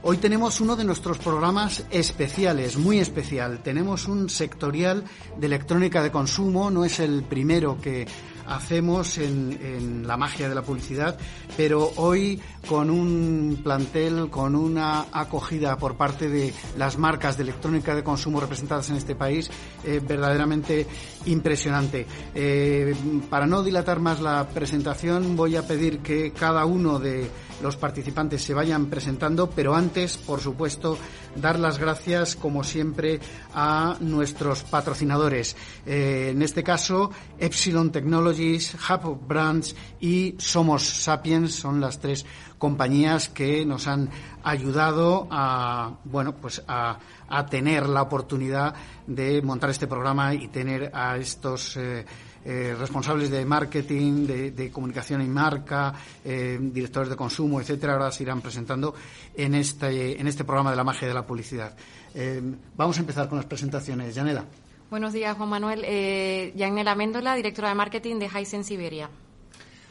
Hoy tenemos uno de nuestros programas especiales, muy especial. Tenemos un sectorial de electrónica de consumo, no es el primero que hacemos en, la magia de la publicidad, pero hoy con un plantel, con una acogida por parte de las marcas de electrónica de consumo representadas en este país, eh, verdaderamente impresionante. Eh, para no dilatar más la presentación, voy a pedir que cada uno de los participantes se vayan presentando, pero antes, por supuesto, dar las gracias, como siempre, a nuestros patrocinadores. Eh, en este caso, Epsilon Technologies, Hub Brands y Somos Sapiens son las tres compañías que nos han ayudado a, bueno, pues a, tener la oportunidad de montar este programa y tener a estos eh, eh, responsables de marketing, de, comunicación y marca, eh, directores de consumo, etcétera, ahora se irán presentando en este, en este programa de la magia de la publicidad. Eh, vamos a empezar con las presentaciones. Yanela. Buenos días, Juan Manuel. Eh, Yanela Méndola, directora de marketing de Hisense Iberia.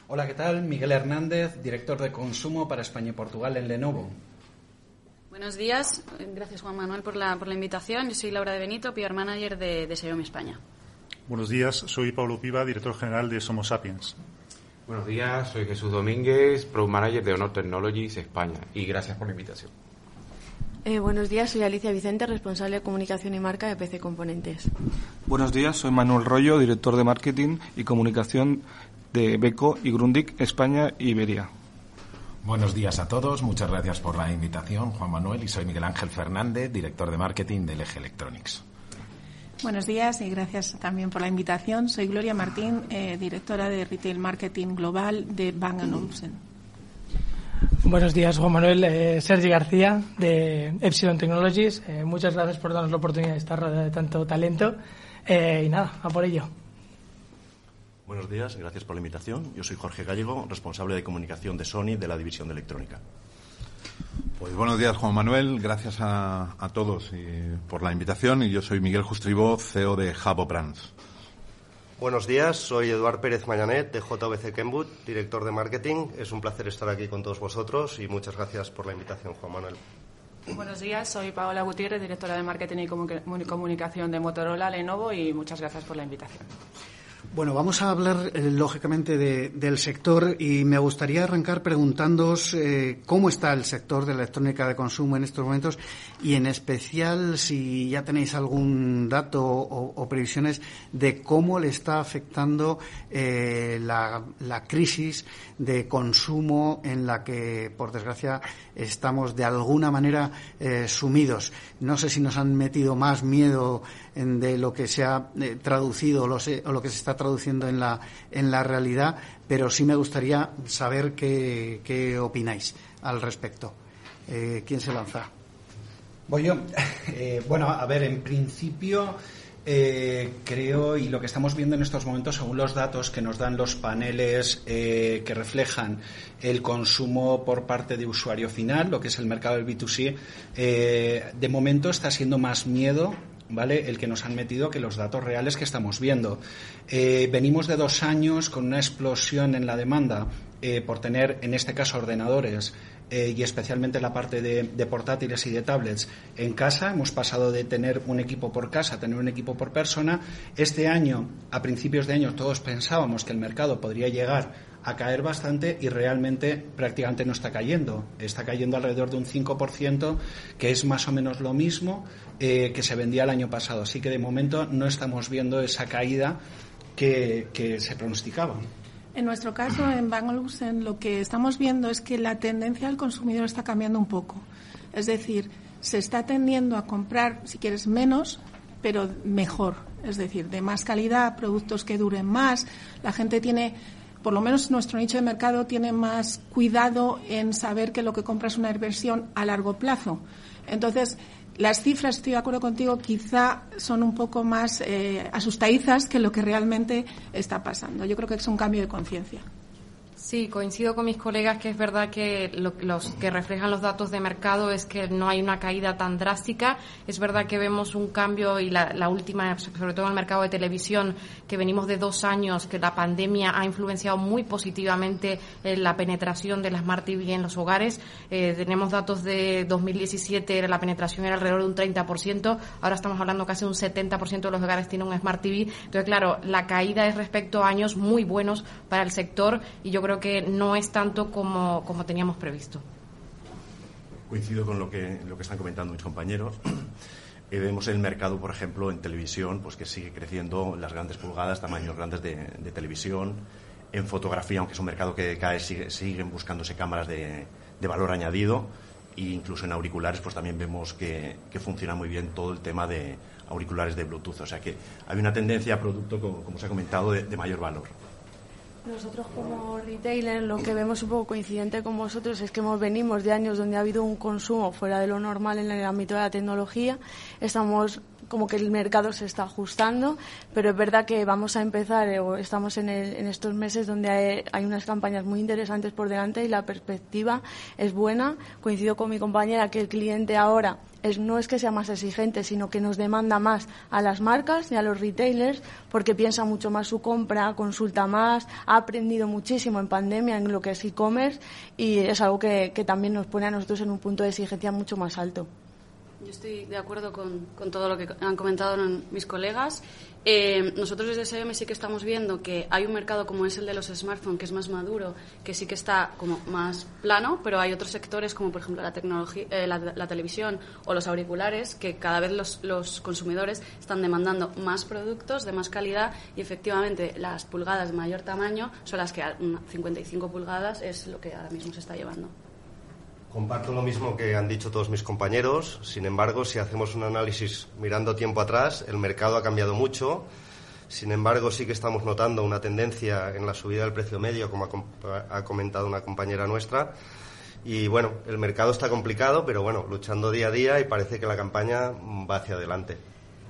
Hola, ¿qué tal? Miguel Hernández, director de consumo para España y Portugal en Lenovo. Buenos días, gracias Juan Manuel por la, por la invitación. Yo soy Laura de Benito, PR Manager de, de Xiaomi España. Buenos días, soy Pablo Piva, director general de Somos Sapiens. Buenos días, soy Jesús Domínguez, Pro Manager de Honor Technologies España y gracias por la invitación. Eh, buenos días, soy Alicia Vicente, responsable de comunicación y marca de PC Componentes. Buenos días, soy Manuel Rollo, director de marketing y comunicación de Beco y Grundig España y Iberia. Buenos días a todos, muchas gracias por la invitación, Juan Manuel, y soy Miguel Ángel Fernández, director de marketing del Eje Electronics. Buenos días y gracias también por la invitación. Soy Gloria Martín, eh, directora de Retail Marketing Global de Bang Olufsen. Buenos días, Juan Manuel. Eh, Sergi García, de Epsilon Technologies. Eh, muchas gracias por darnos la oportunidad de estar de tanto talento. y nada, a por ello. Buenos días, gracias por la invitación. Yo soy Jorge Gallego, responsable de comunicación de Sony de la división de electrónica. Pues buenos días, Juan Manuel. Gracias a, todos por la invitación. Y yo soy Miguel Justribo, CEO de Jabo Brands. Buenos días, soy Eduard Pérez Mayanet de JVC Kenwood, director de marketing. Es un placer estar aquí con todos vosotros y muchas gracias por la invitación, Juan Manuel. Buenos días, soy Paola Gutiérrez, directora de marketing y comunicación de Motorola Lenovo y muchas gracias por la invitación. Bueno, vamos a hablar eh, lógicamente del sector y me gustaría arrancar preguntándoos eh, cómo está el sector de la electrónica de consumo en estos momentos y en especial si ya tenéis algún dato o, previsiones de cómo le está afectando eh, la, la, crisis de consumo en la que, por desgracia, estamos de alguna manera sumidos. No sé si nos han metido más miedo de lo que se ha traducido o lo, que se está traduciendo en la, en la realidad, pero sí me gustaría saber qué, opináis al respecto. Eh, ¿Quién se lanza? Voy yo. Eh, bueno, a ver, en principio creo, y lo que estamos viendo en estos momentos, según los datos que nos dan los paneles que reflejan el consumo por parte de usuario final, lo que es el mercado del B2C, de momento está siendo más miedo ¿vale? El que nos han metido que los datos reales que estamos viendo. Eh, venimos de dos años con una explosión en la demanda eh, por tener, en este caso, ordenadores eh, y especialmente la parte de, portátiles y de tablets en casa. Hemos pasado de tener un equipo por casa a tener un equipo por persona. Este año, a principios de año, todos pensábamos que el mercado podría llegar a caer bastante y realmente prácticamente no está cayendo. Está cayendo alrededor de un 5%, que es más o menos lo mismo eh, que se vendía el año pasado. Así que de momento no estamos viendo esa caída que, se pronosticaba. En nuestro caso, en Bang lo que estamos viendo es que la tendencia del consumidor está cambiando un poco. Es decir, se está tendiendo a comprar, si quieres, menos, pero mejor. Es decir, de más calidad, productos que duren más. La gente tiene por lo menos nuestro nicho de mercado tiene más cuidado en saber que lo que compra es una inversión a largo plazo. Entonces, las cifras, estoy de acuerdo contigo, quizá son un poco más eh, asustadizas que lo que realmente está pasando. Yo creo que es un cambio de conciencia. Sí, coincido con mis colegas que es verdad que lo, los que reflejan los datos de mercado es que no hay una caída tan drástica. Es verdad que vemos un cambio y la, última, sobre todo en el mercado de televisión, que venimos de dos años, que la pandemia ha influenciado muy positivamente en la penetración de la Smart TV en los hogares. Eh, tenemos datos de 2017, la penetración era alrededor de un 30%, ahora estamos hablando casi un 70% de los hogares tienen un Smart TV. Entonces, claro, la caída es respecto a años muy buenos para el sector y yo creo que no es tanto como, como teníamos previsto. Coincido con lo que, lo que están comentando mis compañeros. Eh, vemos el mercado, por ejemplo, en televisión, pues que sigue creciendo las grandes pulgadas, tamaños grandes de, televisión. En fotografía, aunque es un mercado que cae, sigue, siguen buscándose cámaras de, de, valor añadido. E incluso en auriculares, pues también vemos que, que, funciona muy bien todo el tema de auriculares de Bluetooth. O sea que hay una tendencia a producto, como, se ha comentado, de mayor valor. Nosotros como retailer lo que vemos un poco coincidente con vosotros es que hemos venimos de años donde ha habido un consumo fuera de lo normal en el ámbito de la tecnología. Estamos como que el mercado se está ajustando, pero es verdad que vamos a empezar, o estamos en, el, en estos meses donde hay, hay, unas campañas muy interesantes por delante y la perspectiva es buena. Coincido con mi compañera que el cliente ahora es, no es que sea más exigente, sino que nos demanda más a las marcas y a los retailers porque piensa mucho más su compra, consulta más, ha aprendido muchísimo en pandemia en lo que es e-commerce y es algo que también nos pone a nosotros en un punto de exigencia mucho más alto. Yo estoy de acuerdo con, con, todo lo que han comentado mis colegas. Eh, nosotros desde SEM sí que estamos viendo que hay un mercado como es el de los smartphones, que es más maduro, que sí que está como más plano, pero hay otros sectores como por ejemplo la, tecnología, eh, la, la televisión o los auriculares, que cada vez los, los, consumidores están demandando más productos de más calidad y efectivamente las pulgadas de mayor tamaño son las que 55 pulgadas es lo que ahora mismo se está llevando. Comparto lo mismo que han dicho todos mis compañeros. Sin embargo, si hacemos un análisis mirando tiempo atrás, el mercado ha cambiado mucho. Sin embargo, sí que estamos notando una tendencia en la subida del precio medio, como ha comentado una compañera nuestra. Y bueno, el mercado está complicado, pero bueno, luchando día a día y parece que la campaña va hacia adelante.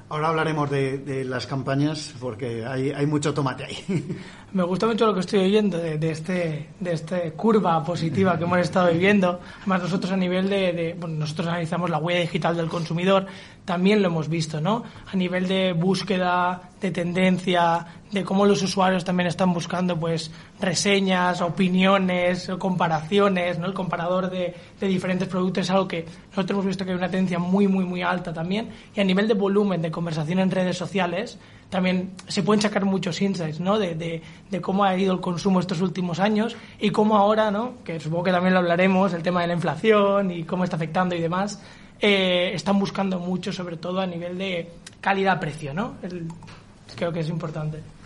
Ahora hablaremos de, de, las campañas porque hay, hay, mucho tomate ahí. Me gusta mucho lo que estoy oyendo de, de este de esta curva positiva que hemos estado viviendo. Además nosotros a nivel de, de bueno, nosotros analizamos la huella digital del consumidor, también lo hemos visto, ¿no? A nivel de búsqueda, de tendencia, de cómo los usuarios también están buscando pues reseñas, opiniones, comparaciones, ¿no? El comparador de, de diferentes productos es algo que nosotros hemos visto que hay una tendencia muy, muy, muy alta también. Y a nivel de volumen de conversación en redes sociales, también se pueden sacar muchos insights, ¿no? De, de, cómo ha ido el consumo estos últimos años y cómo ahora, ¿no? Que supongo que también lo hablaremos, el tema de la inflación y cómo está afectando y demás, eh, están buscando mucho, sobre todo a nivel de calidad-precio, ¿no? Creo que es importante.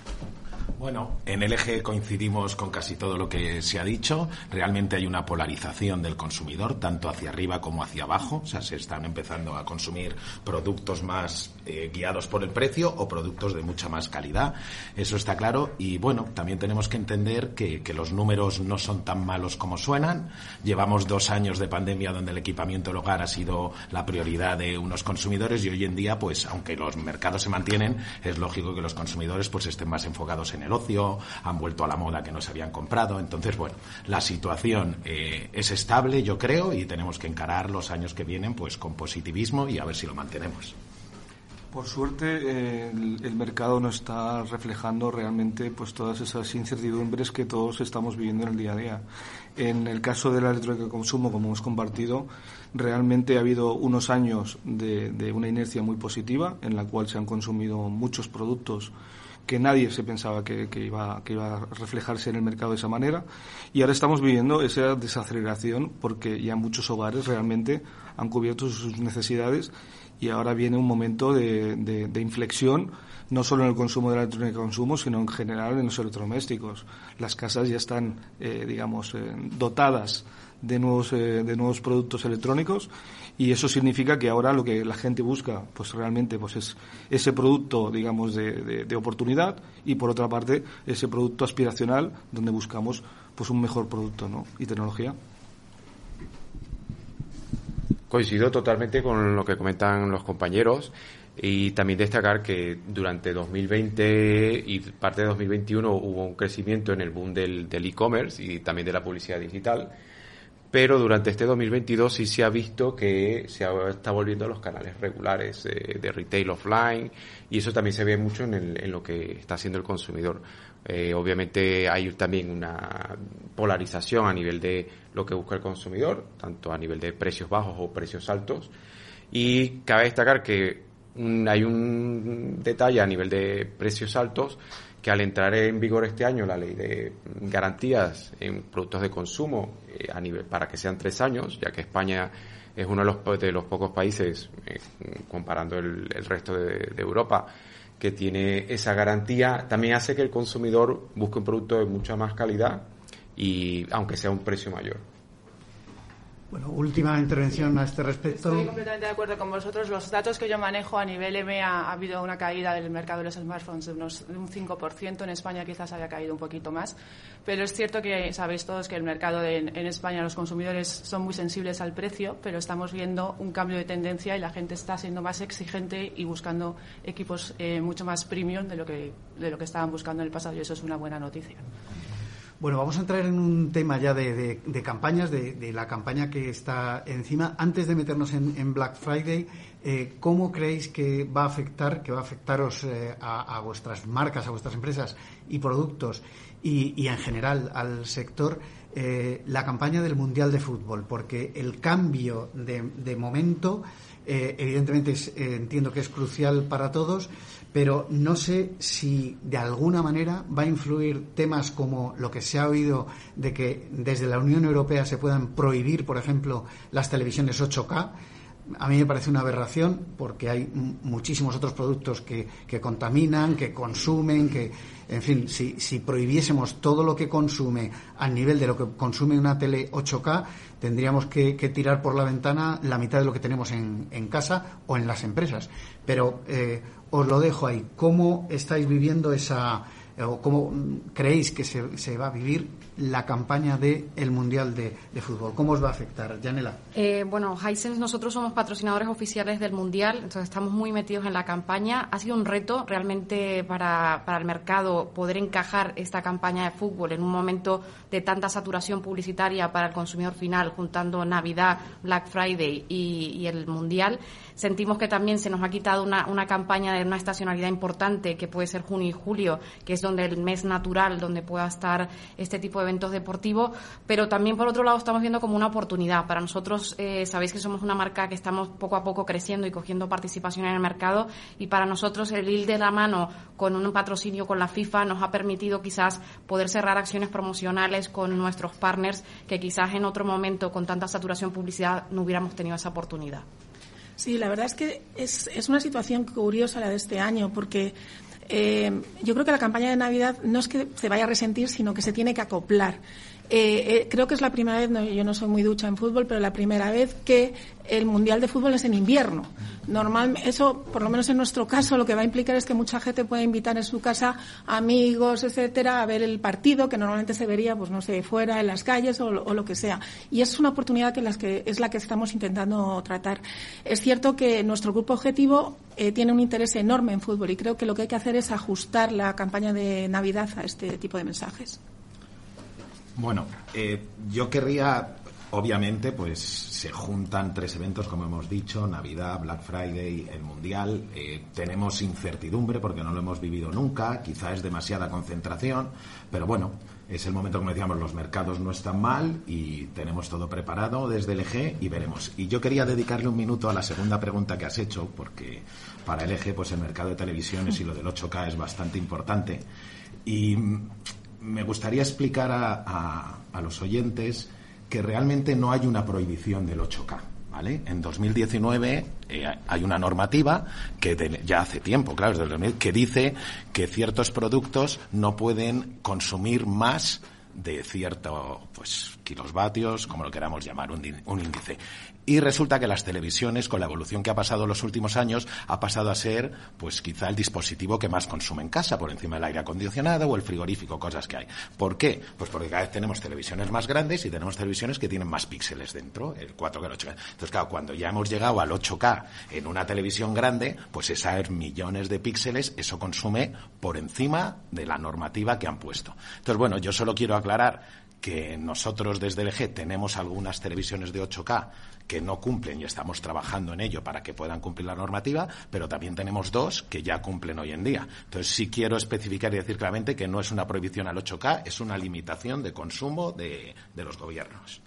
Bueno, en el eje coincidimos con casi todo lo que se ha dicho. Realmente hay una polarización del consumidor, tanto hacia arriba como hacia abajo. O sea, se están empezando a consumir productos más eh, guiados por el precio o productos de mucha más calidad. Eso está claro. Y bueno, también tenemos que entender que, los números no son tan malos como suenan. Llevamos dos años de pandemia donde el equipamiento del hogar ha sido la prioridad de unos consumidores y hoy en día, pues, aunque los mercados se mantienen, es lógico que los consumidores pues estén más enfocados en el ocio, han vuelto a la moda que no se habían comprado. Entonces, bueno, la situación eh, es estable, yo creo, y tenemos que encarar los años que vienen pues con positivismo y a ver si lo mantenemos. Por suerte, eh, el, el, mercado no está reflejando realmente pues todas esas incertidumbres que todos estamos viviendo en el día a día. En el caso de la electrónica de consumo, como hemos compartido, realmente ha habido unos años de, de una inercia muy positiva, en la cual se han consumido muchos productos que nadie se pensaba que, iba, que iba a reflejarse en el mercado de esa manera. Y ahora estamos viviendo esa desaceleración porque ya muchos hogares realmente han cubierto sus necesidades y ahora viene un momento de, de, de, inflexión, no solo en el consumo de la electrónica de consumo, sino en general en los electrodomésticos. Las casas ya están, eh, digamos, eh, dotadas de nuevos, eh, de nuevos productos electrónicos y eso significa que ahora lo que la gente busca pues realmente pues es ese producto digamos de, de, oportunidad y por otra parte ese producto aspiracional donde buscamos pues un mejor producto ¿no? y tecnología Coincido totalmente con lo que comentan los compañeros y también destacar que durante 2020 y parte de 2021 hubo un crecimiento en el boom del e-commerce y también de la publicidad digital pero durante este 2022 sí se ha visto que se está volviendo a los canales regulares de retail offline y eso también se ve mucho en, lo que está haciendo el consumidor. Eh, obviamente hay también una polarización a nivel de lo que busca el consumidor, tanto a nivel de precios bajos o precios altos. Y cabe destacar que hay un detalle a nivel de precios altos que al entrar en vigor este año la ley de garantías en productos de consumo eh, para que sean tres años, ya que España es uno de los, de los pocos países, eh, comparando el, resto de, Europa, que tiene esa garantía, también hace que el consumidor busque un producto de mucha más calidad y aunque sea un precio mayor. Bueno, última intervención a este respecto. Estoy completamente de acuerdo con vosotros. Los datos que yo manejo a nivel EMEA ha habido una caída del mercado de los smartphones de unos un 5%. En España quizás haya caído un poquito más. Pero es cierto que sabéis todos que el mercado en España, los consumidores son muy sensibles al precio, pero estamos viendo un cambio de tendencia y la gente está siendo más exigente y buscando equipos eh, mucho más premium de lo, que, de lo que estaban buscando en el pasado y eso es una buena noticia. Bueno, vamos a entrar en un tema ya de, campañas, de, la campaña que está encima. Antes de meternos en, Black Friday, eh, ¿cómo creéis que va a afectar, que va a afectaros eh, a, vuestras marcas, a vuestras empresas y productos y, en general al sector eh, la campaña del Mundial de Fútbol? Porque el cambio de, momento, evidentemente entiendo que es crucial para todos pero no sé si de alguna manera va a influir temas como lo que se ha oído de que desde la Unión Europea se puedan prohibir, por ejemplo, las televisiones 8K. A mí me parece una aberración porque hay muchísimos otros productos que, contaminan, que consumen, que, en fin, si, si, prohibiésemos todo lo que consume al nivel de lo que consume una tele 8K, tendríamos que, tirar por la ventana la mitad de lo que tenemos en, en casa o en las empresas. Pero eh, os lo dejo ahí. ¿Cómo estáis viviendo esa, o cómo creéis que se, se va a vivir la campaña del el Mundial de, Fútbol? ¿Cómo os va a afectar, Janela? Eh, bueno, Hisense, nosotros somos patrocinadores oficiales del Mundial, entonces estamos muy metidos en la campaña. Ha sido un reto realmente para, para el mercado poder encajar esta campaña de fútbol en un momento de tanta saturación publicitaria para el consumidor final, juntando Navidad, Black Friday y, y el Mundial. Sentimos que también se nos ha quitado una, una campaña de una estacionalidad importante, que puede ser junio y julio, que es donde el mes natural, donde pueda estar este tipo de eventos deportivos, pero también por otro lado estamos viendo como una oportunidad. Para nosotros, eh, sabéis que somos una marca que estamos poco a poco creciendo y cogiendo participación en el mercado y para nosotros el ir de la mano con un patrocinio con la FIFA nos ha permitido quizás poder cerrar acciones promocionales con nuestros partners que quizás en otro momento con tanta saturación publicidad no hubiéramos tenido esa oportunidad. Sí, la verdad es que es, es una situación curiosa la de este año porque eh, yo creo que la campaña de Navidad no es que se vaya a resentir, sino que se tiene que acoplar. Eh, eh, creo que es la primera vez, yo no soy muy ducha en fútbol, pero la primera vez que el Mundial de Fútbol es en invierno. Normal, eso, por lo menos en nuestro caso, lo que va a implicar es que mucha gente puede invitar en su casa amigos, etcétera, a ver el partido que normalmente se vería, pues no sé, fuera, en las calles o, lo que sea. Y es una oportunidad que, las que es la que estamos intentando tratar. Es cierto que nuestro grupo objetivo eh, tiene un interés enorme en fútbol y creo que lo que hay que hacer es ajustar la campaña de Navidad a este tipo de mensajes. Bueno, eh, yo querría, obviamente, pues se juntan tres eventos, como hemos dicho, Navidad, Black Friday, el Mundial. Eh, tenemos incertidumbre porque no lo hemos vivido nunca, quizá es demasiada concentración, pero bueno, es el momento, como decíamos, los mercados no están mal y tenemos todo preparado desde el eje y veremos. Y yo quería dedicarle un minuto a la segunda pregunta que has hecho, porque para el eje, pues el mercado de televisiones y lo del 8K es bastante importante. Y me gustaría explicar a, a, los oyentes que realmente no hay una prohibición del 8K. ¿Vale? En 2019 eh, hay una normativa que ya hace tiempo, claro, que dice que ciertos productos no pueden consumir más de cierto, pues kilovatios, como lo queramos llamar, un, índice. Y resulta que las televisiones, con la evolución que ha pasado en los últimos años, ha pasado a ser, pues quizá el dispositivo que más consume en casa, por encima del aire acondicionado o el frigorífico, cosas que hay. ¿Por qué? Pues porque cada vez tenemos televisiones más grandes y tenemos televisiones que tienen más píxeles dentro, el 4K, el 8K. Entonces, claro, cuando ya hemos llegado al 8K en una televisión grande, pues esas millones de píxeles, eso consume por encima de la normativa que han puesto. Entonces, bueno, yo solo quiero aclarar que nosotros desde el EG tenemos algunas televisiones de 8K que no cumplen y estamos trabajando en ello para que puedan cumplir la normativa, pero también tenemos dos que ya cumplen hoy en día. Entonces sí quiero especificar y decir claramente que no es una prohibición al 8K, es una limitación de consumo de, los gobiernos.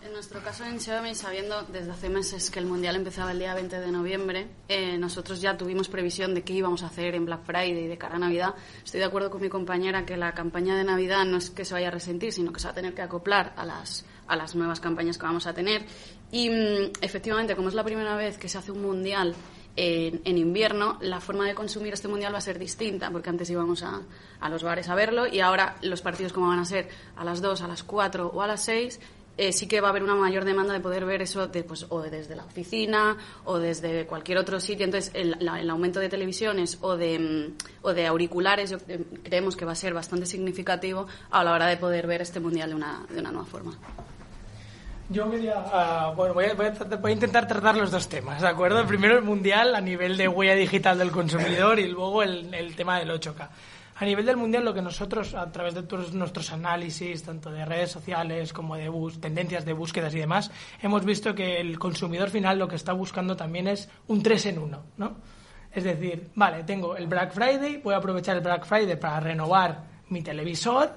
En nuestro caso en Xiaomi, sabiendo desde hace meses que el Mundial empezaba el día 20 de noviembre, eh, nosotros ya tuvimos previsión de qué íbamos a hacer en Black Friday y de cara a Navidad. Estoy de acuerdo con mi compañera que la campaña de Navidad no es que se vaya a resentir, sino que se va a tener que acoplar a las, a las nuevas campañas que vamos a tener. Y mm, efectivamente, como es la primera vez que se hace un Mundial en, en, invierno, la forma de consumir este mundial va a ser distinta, porque antes íbamos a, a, los bares a verlo y ahora los partidos como van a ser a las 2, a las 4 o a las 6, eh, sí que va a haber una mayor demanda de poder ver eso pues, o desde la oficina o desde cualquier otro sitio. Entonces, el, aumento de televisiones o de, mm, o de auriculares eh, creemos que va a ser bastante significativo a la hora de poder ver este mundial de una, de una nueva forma. Yo quería, uh, bueno, voy a, voy, a, voy a, intentar tratar los dos temas, ¿de acuerdo? Primero el mundial a nivel de huella digital del consumidor y luego el, el tema del 8K. A nivel del mundial, lo que nosotros, a través de todos nuestros análisis, tanto de redes sociales como de bus tendencias de búsquedas y demás, hemos visto que el consumidor final lo que está buscando también es un 3 en 1, ¿no? Es decir, vale, tengo el Black Friday, voy a aprovechar el Black Friday para renovar mi televisor,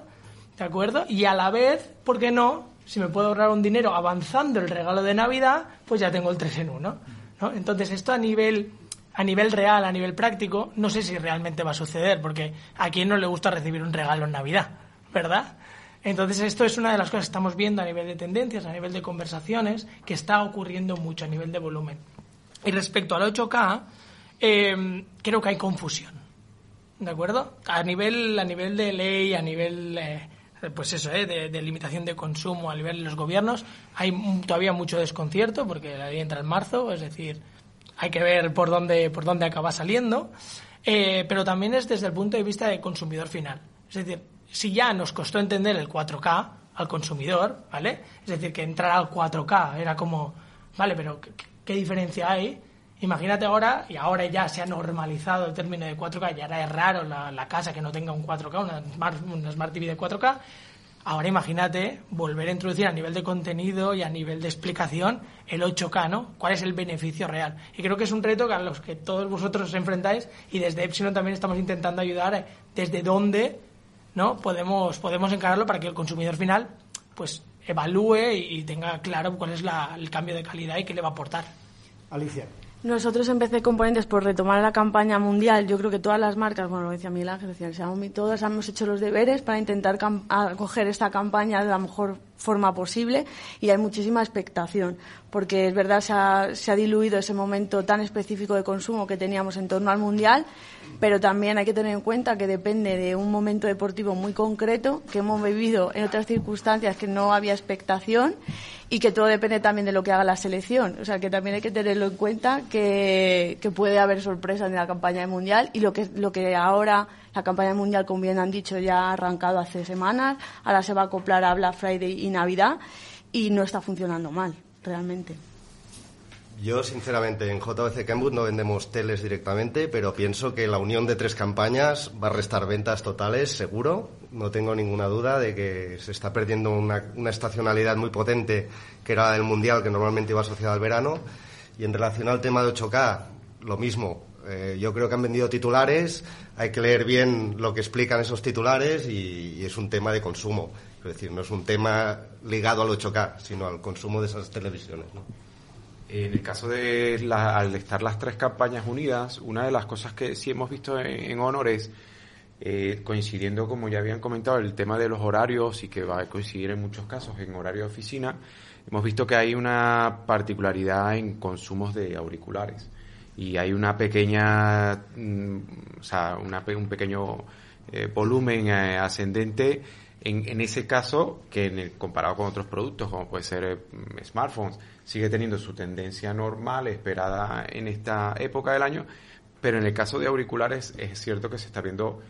¿de acuerdo? Y a la vez, ¿por qué no? Si me puedo ahorrar un dinero avanzando el regalo de Navidad, pues ya tengo el 3 en 1, ¿no? Entonces, esto a nivel a nivel real, a nivel práctico, no sé si realmente va a suceder, porque a quién no le gusta recibir un regalo en Navidad, ¿verdad? Entonces esto es una de las cosas que estamos viendo a nivel de tendencias, a nivel de conversaciones, que está ocurriendo mucho a nivel de volumen. Y respecto al 8K, eh, creo que hay confusión, ¿de acuerdo? A nivel, a nivel de ley, a nivel... Eh, pues eso, ¿eh? de, limitación de consumo a nivel de los gobiernos, hay todavía mucho desconcierto porque la ley entra en marzo, es decir, hay que ver por dónde, por dónde acaba saliendo, eh, pero también es desde el punto de vista del consumidor final. Es decir, si ya nos costó entender el 4K al consumidor, ¿vale? Es decir, que entrar al 4K era como, vale, pero ¿qué, qué diferencia hay? Imagínate ahora, y ahora ya se ha normalizado el término de 4K, ya es raro la, casa que no tenga un 4K, una Smart, una Smart TV de 4K, Ahora imagínate volver a introducir a nivel de contenido y a nivel de explicación el 8K, ¿no? ¿Cuál es el beneficio real? Y creo que es un reto a los que todos vosotros os enfrentáis y desde Epsilon también estamos intentando ayudar desde dónde, ¿no? Podemos, podemos encararlo para que el consumidor final, pues, evalúe y tenga claro cuál es la, el cambio de calidad y qué le va a aportar. Alicia. Nosotros en PC Componentes, por retomar la campaña mundial, yo creo que todas las marcas, bueno, lo decía Miguel Ángel, decía el todas hemos hecho los deberes para intentar acoger esta campaña de la mejor forma posible y hay muchísima expectación, porque es verdad, se ha, se ha diluido ese momento tan específico de consumo que teníamos en torno al mundial, pero también hay que tener en cuenta que depende de un momento deportivo muy concreto que hemos vivido en otras circunstancias que no había expectación y que todo depende también de lo que haga la selección. O sea, que también hay que tenerlo en cuenta que, puede haber sorpresas en la campaña del Mundial y lo que, lo que ahora la campaña mundial, como bien han dicho, ya ha arrancado hace semanas, ahora se va a acoplar a Black Friday y Navidad y no está funcionando mal, realmente. Yo, sinceramente, en JVC Kenwood no vendemos teles directamente, pero pienso que la unión de tres campañas va a restar ventas totales, seguro. No tengo ninguna duda de que se está perdiendo una, una estacionalidad muy potente, que era la del Mundial, que normalmente iba asociada al verano. Y en relación al tema de 8K, lo mismo. Eh, yo creo que han vendido titulares, hay que leer bien lo que explican esos titulares y, es un tema de consumo. Es decir, no es un tema ligado al 8K, sino al consumo de esas televisiones. ¿no? En el caso de la, al estar las tres campañas unidas, una de las cosas que sí hemos visto en, en Honor es, eh, coincidiendo, como ya habían comentado, el tema de los horarios y que va a coincidir en muchos casos en horario de oficina, hemos visto que hay una particularidad en consumos de auriculares y hay una pequeña, mm, o sea, una, un pequeño eh, volumen eh, ascendente en, ese caso, que en el, comparado con otros productos, como puede ser eh, smartphones, sigue teniendo su tendencia normal, esperada en esta época del año, pero en el caso de auriculares es cierto que se está viendo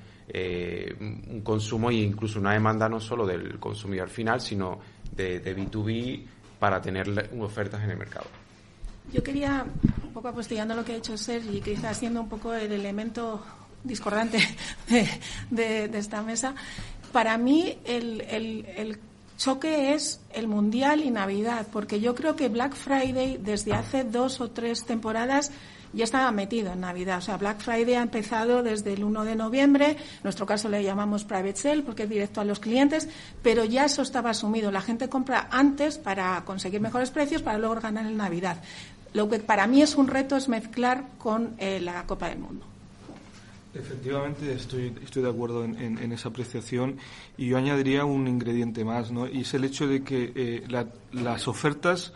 un consumo e incluso una demanda no solo del consumidor final, sino de, de B2B para tener ofertas en el mercado. Yo quería, un poco apostillando lo que ha hecho Sergi, quizás siendo un poco el elemento discordante de, esta mesa, para mí el, el, choque es el Mundial y Navidad, porque yo creo que Black Friday desde hace dos o tres temporadas ya estaba metido en Navidad. O sea, Black Friday ha empezado desde el 1 de noviembre, en nuestro caso le llamamos private sale porque es directo a los clientes, pero ya eso estaba asumido. La gente compra antes para conseguir mejores precios para luego ganar en Navidad. Lo que para mí es un reto es mezclar con eh, la Copa del Mundo. Efectivamente, estoy, estoy de acuerdo en, esa apreciación y yo añadiría un ingrediente más, ¿no? Y es el hecho de que eh, las ofertas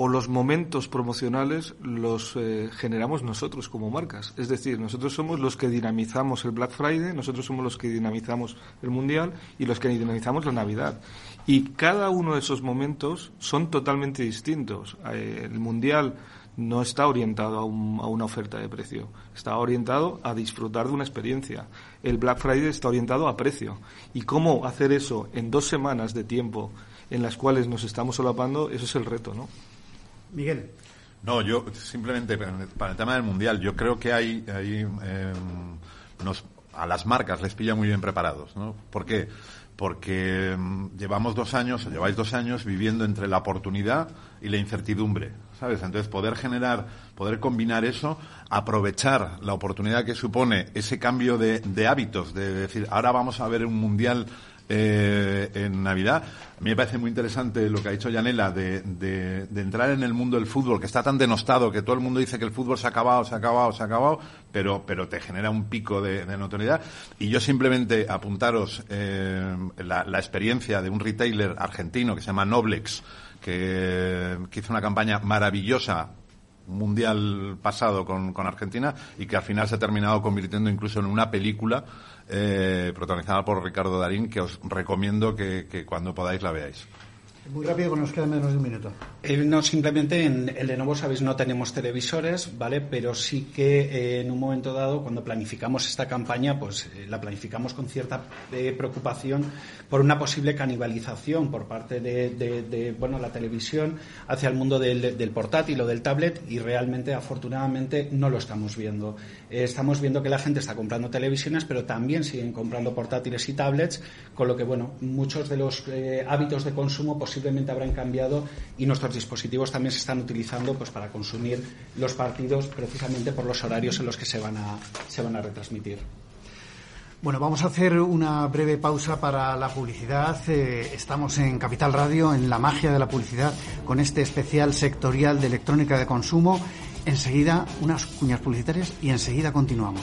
o los momentos promocionales los eh, generamos nosotros como marcas. Es decir, nosotros somos los que dinamizamos el Black Friday, nosotros somos los que dinamizamos el Mundial y los que dinamizamos la Navidad. Y cada uno de esos momentos son totalmente distintos. Eh, el Mundial no está orientado a, una oferta de precio, está orientado a disfrutar de una experiencia. El Black Friday está orientado a precio. Y cómo hacer eso en dos semanas de tiempo en las cuales nos estamos solapando, eso es el reto, ¿no? Miguel. No, yo simplemente para el tema del mundial, yo creo que hay, hay em, nos, a las marcas les pilla muy bien preparados, ¿no? ¿Por qué? Porque em, llevamos dos años, o lleváis dos años viviendo entre la oportunidad y la incertidumbre, ¿sabes? Entonces poder generar, poder combinar eso, aprovechar la oportunidad que supone ese cambio de, de hábitos, de decir, ahora vamos a ver un mundial eh, en Navidad. A mí me parece muy interesante lo que ha dicho Yanela de, de, entrar en el mundo del fútbol, que está tan denostado, que todo el mundo dice que el fútbol se ha acabado, se ha acabado, se ha acabado, pero, pero te genera un pico de, notoriedad. Y yo simplemente apuntaros eh, la, experiencia de un retailer argentino que se llama Noblex, que, hizo una campaña maravillosa mundial pasado con, Argentina y que al final se ha terminado convirtiendo incluso en una película eh, protagonizada por Ricardo Darín, que os recomiendo que, que cuando podáis la veáis. Muy rápido, que nos queda menos de un minuto. Eh, no, simplemente en el Lenovo, sabéis, no tenemos televisores, ¿vale? Pero sí que eh, en un momento dado, cuando planificamos esta campaña, pues eh, la planificamos con cierta preocupación por una posible canibalización por parte de, bueno, la televisión hacia el mundo del, del, portátil o del tablet y realmente, afortunadamente, no lo estamos viendo. estamos viendo que la gente está comprando televisiones, pero también siguen comprando portátiles y tablets, con lo que, bueno, muchos de los hábitos de consumo pues, posiblemente habrán cambiado y nuestros dispositivos también se están utilizando pues para consumir los partidos precisamente por los horarios en los que se van a, se van a retransmitir. Bueno, vamos a hacer una breve pausa para la publicidad. Eh, estamos en Capital Radio, en la magia de la publicidad, con este especial sectorial de electrónica de consumo. Enseguida unas cuñas publicitarias y enseguida continuamos.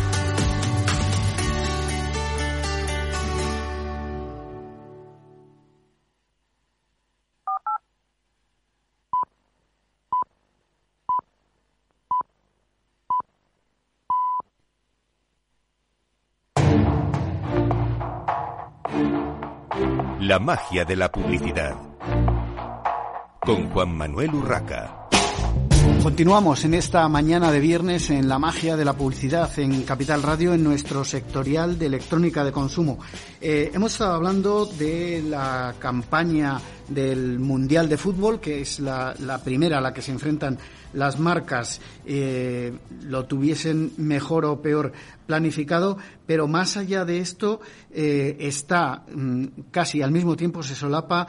La magia de la publicidad. Con Juan Manuel Urraca. Continuamos en esta mañana de viernes en la magia de la publicidad en Capital Radio en nuestro sectorial de electrónica de consumo. Eh, hemos estado hablando de la campaña del Mundial de Fútbol, que es la, primera a la que se enfrentan las marcas, eh, lo tuviesen mejor o peor planificado, pero más allá de esto eh, está mm, casi al mismo tiempo se solapa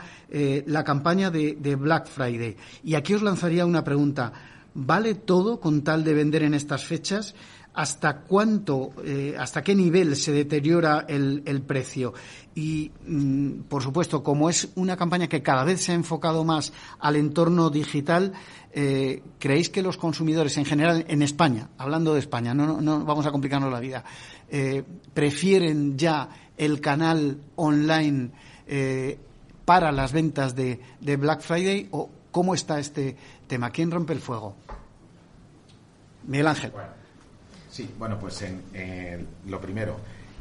la campaña de Black Friday. Y aquí os lanzaría una pregunta. ¿Vale todo con tal de vender en estas fechas? ¿Hasta cuánto, eh, hasta qué nivel se deteriora el, precio? Y, mm, por supuesto, como es una campaña que cada vez se ha enfocado más al entorno digital, eh, ¿creéis que los consumidores en general en España, hablando de España, no, no, vamos a complicarnos la vida, eh, prefieren ya el canal online para las ventas de, de Black Friday o cómo está este tema? ¿Quién rompe el fuego? Miguel Ángel. Sí, bueno, pues en, lo primero,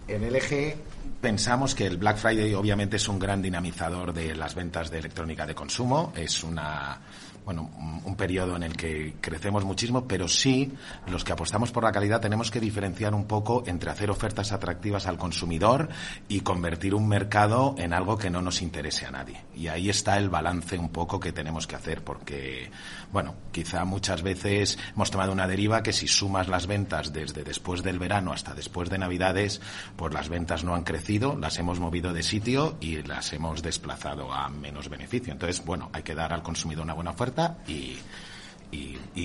en LG pensamos que el Black Friday obviamente es un gran dinamizador de las ventas de electrónica de consumo, es una bueno, un periodo en el que crecemos muchísimo, pero sí los que apostamos por la calidad tenemos que diferenciar un poco entre hacer ofertas atractivas al consumidor y convertir un mercado en algo que no nos interese a nadie. Y ahí está el balance un poco que tenemos que hacer, porque, bueno, quizá muchas veces hemos tomado una deriva que si sumas las ventas desde después del verano hasta después de Navidades, pues las ventas no han crecido, las hemos movido de sitio y las hemos desplazado a menos beneficio. Entonces, bueno, hay que dar al consumidor una buena oferta y,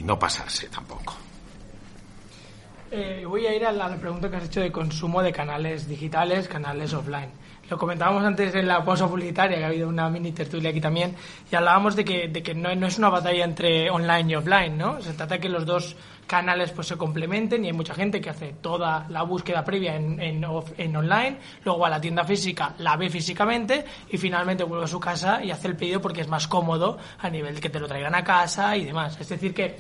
no pasarse tampoco. Eh, voy a ir a la, pregunta que has hecho de consumo de canales digitales, canales offline. Lo comentábamos antes en la pausa publicitaria, que ha habido una mini tertulia aquí también, y hablábamos de que, de que no, no, es una batalla entre online y offline, ¿no? Se trata de que los dos canales pues se complementen y hay mucha gente que hace toda la búsqueda previa en, en, en, online, luego a la tienda física, la ve físicamente y finalmente vuelve a su casa y hace el pedido porque es más cómodo a nivel que te lo traigan a casa y demás. Es decir, que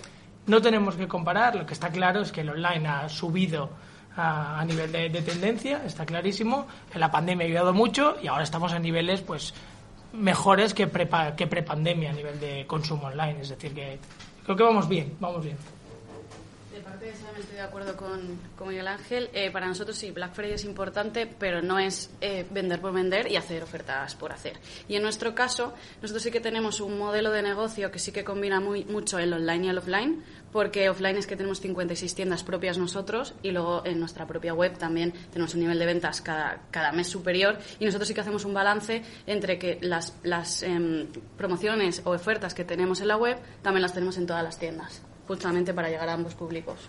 no tenemos que comparar, lo que está claro es que el online ha subido a, nivel de, tendencia, está clarísimo, en la pandemia ha ayudado mucho y ahora estamos a niveles pues mejores que pre, que prepandemia a nivel de consumo online, es decir, que creo que vamos bien, vamos bien estoy de acuerdo con, con Miguel Ángel. Eh, para nosotros sí, Black Friday es importante, pero no es eh, vender por vender y hacer ofertas por hacer. Y en nuestro caso, nosotros sí que tenemos un modelo de negocio que sí que combina muy, mucho el online y el offline, porque offline es que tenemos 56 tiendas propias nosotros y luego en nuestra propia web también tenemos un nivel de ventas cada, cada mes superior y nosotros sí que hacemos un balance entre que las, las em, promociones o ofertas que tenemos en la web también las tenemos en todas las tiendas justamente para llegar a ambos públicos.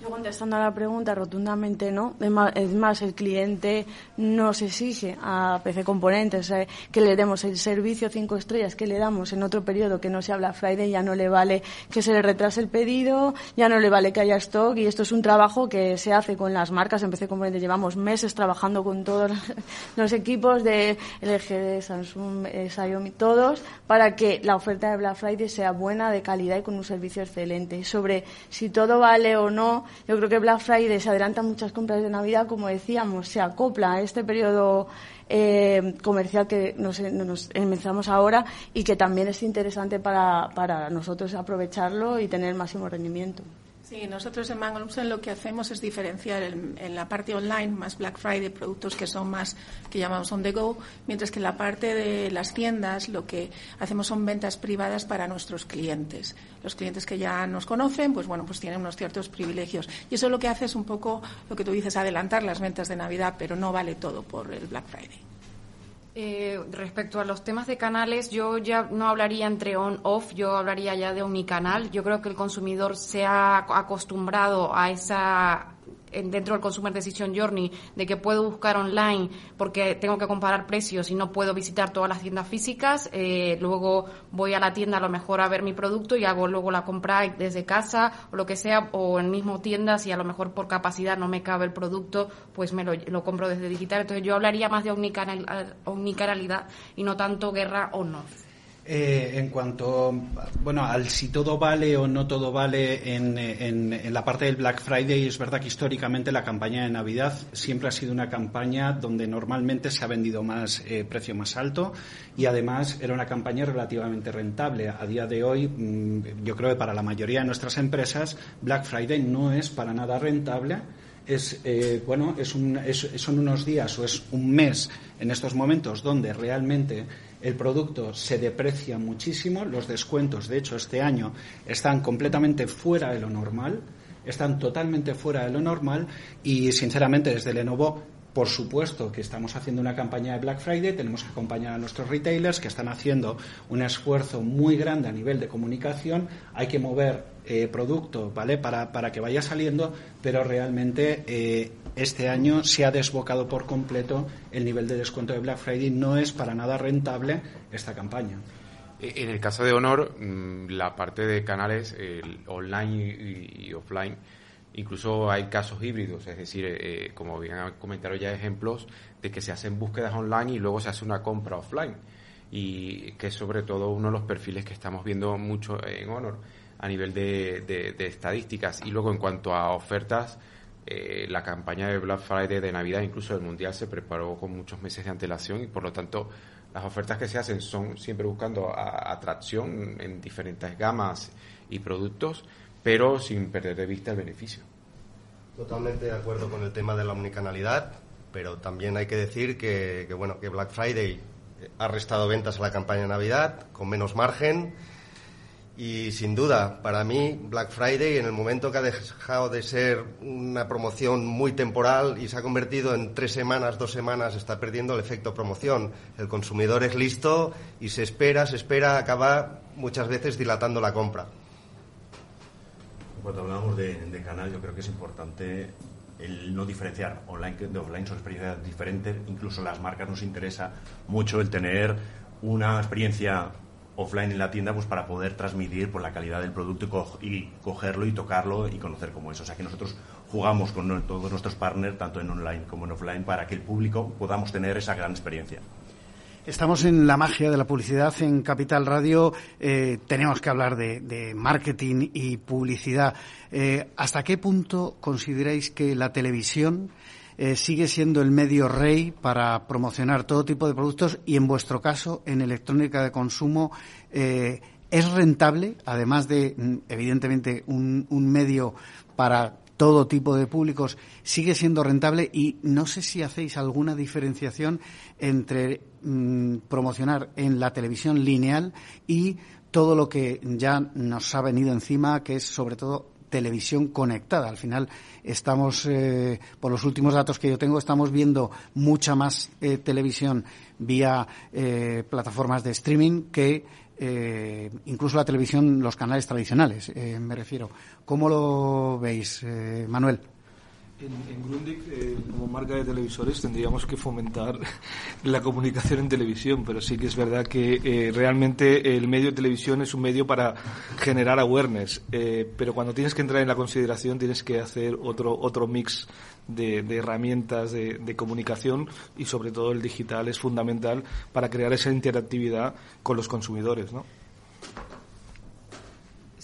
Yo contestando a la pregunta, rotundamente no. Es más, el cliente nos exige a PC Componentes eh, que le demos el servicio cinco estrellas que le damos en otro periodo que no se habla Friday, ya no le vale que se le retrase el pedido, ya no le vale que haya stock y esto es un trabajo que se hace con las marcas en PC Componentes. Llevamos meses trabajando con todos los equipos de LG, Samsung, eh, Xiaomi, todos, para que la oferta de Black Friday sea buena, de calidad y con un servicio excelente. Sobre si todo vale o no, yo creo que Black Friday se adelanta muchas compras de Navidad, como decíamos, se acopla a este periodo eh, comercial que nos, nos empezamos ahora y que también es interesante para, para nosotros aprovecharlo y tener máximo rendimiento. Sí, nosotros en Mangalusen lo que hacemos es diferenciar en, la parte online, más Black Friday, productos que son más, que llamamos on the go, mientras que en la parte de las tiendas lo que hacemos son ventas privadas para nuestros clientes. Los clientes que ya nos conocen, pues bueno, pues tienen unos ciertos privilegios. Y eso lo que hace es un poco lo que tú dices, adelantar las ventas de Navidad, pero no vale todo por el Black Friday. Eh, respecto a los temas de canales, yo ya no hablaría entre on-off, yo hablaría ya de unicanal. Yo creo que el consumidor se ha acostumbrado a esa dentro del Consumer Decision Journey de que puedo buscar online porque tengo que comparar precios y no puedo visitar todas las tiendas físicas, eh, luego voy a la tienda a lo mejor a ver mi producto y hago luego la compra desde casa o lo que sea, o en mismo tienda, si a lo mejor por capacidad no me cabe el producto, pues me lo, lo compro desde digital. Entonces yo hablaría más de omnicanalidad y no tanto guerra o no. Eh, en cuanto bueno al si todo vale o no todo vale en, en, la parte del Black Friday, es verdad que históricamente la campaña de Navidad siempre ha sido una campaña donde normalmente se ha vendido más eh, precio más alto y además era una campaña relativamente rentable. A día de hoy, mm, yo creo que para la mayoría de nuestras empresas, Black Friday no es para nada rentable es eh, bueno es un, son unos días o es un mes en estos momentos donde realmente el producto se deprecia muchísimo, los descuentos, de hecho, este año están completamente fuera de lo normal, están totalmente fuera de lo normal y, sinceramente, desde Lenovo por supuesto que estamos haciendo una campaña de Black Friday, tenemos que acompañar a nuestros retailers que están haciendo un esfuerzo muy grande a nivel de comunicación, hay que mover eh, producto, ¿vale? Para, para, que vaya saliendo, pero realmente eh, este año se ha desbocado por completo el nivel de descuento de Black Friday. No es para nada rentable esta campaña. En el caso de Honor, mm, la parte de canales online y, offline, incluso hay casos híbridos, es decir, eh, como bien han comentado ya ejemplos de que se hacen búsquedas online y luego se hace una compra offline. Y que es sobre todo uno de los perfiles que estamos viendo mucho en Honor a nivel de estadísticas. Y luego en cuanto a ofertas, eh, la campaña de Black Friday de Navidad, incluso el Mundial, se preparó con muchos meses de antelación y por lo tanto las ofertas que se hacen son siempre buscando atracción en diferentes gamas y productos, pero sin perder de vista el beneficio. Totalmente de acuerdo con el tema de la omnicanalidad, pero también hay que decir que, que bueno, que Black Friday ha restado ventas a la campaña de Navidad con menos margen y sin duda, para mí, Black Friday, en el momento que ha dejado de ser una promoción muy temporal y se ha convertido en tres semanas, dos semanas, está perdiendo el efecto promoción. El consumidor es listo y se espera, se espera, acaba muchas veces dilatando la compra. Cuando hablamos de, canal, yo creo que es importante el no diferenciar online de offline, son experiencias diferentes. Incluso las marcas nos interesa mucho el tener una experiencia offline en la tienda pues para poder transmitir por la calidad del producto y, cogerlo y tocarlo y conocer cómo es. O sea que nosotros jugamos con todos nuestros partners, tanto en online como en offline, para que el público podamos tener esa gran experiencia. Estamos en la magia de la publicidad en Capital Radio. Eh, tenemos que hablar de, marketing y publicidad. Eh, ¿Hasta qué punto consideráis que la televisión eh, sigue siendo el medio rey para promocionar todo tipo de productos y en vuestro caso, en electrónica de consumo, eh, es rentable, además de, mm, evidentemente, un, medio para todo tipo de públicos, sigue siendo rentable y no sé si hacéis alguna diferenciación entre mm, promocionar en la televisión lineal y todo lo que ya nos ha venido encima, que es sobre todo televisión conectada. Al final estamos, eh, por los últimos datos que yo tengo, estamos viendo mucha más eh, televisión vía eh, plataformas de streaming que incluso la televisión, los canales tradicionales, me refiero. ¿Cómo lo veis, Manuel? En, Grundig, eh, como marca de televisores, tendríamos que fomentar la comunicación en televisión, pero sí que es verdad que eh, realmente el medio de televisión es un medio para generar awareness, eh, pero cuando tienes que entrar en la consideración tienes que hacer otro, otro mix de, herramientas de, de, comunicación y sobre todo el digital es fundamental para crear esa interactividad con los consumidores, ¿no?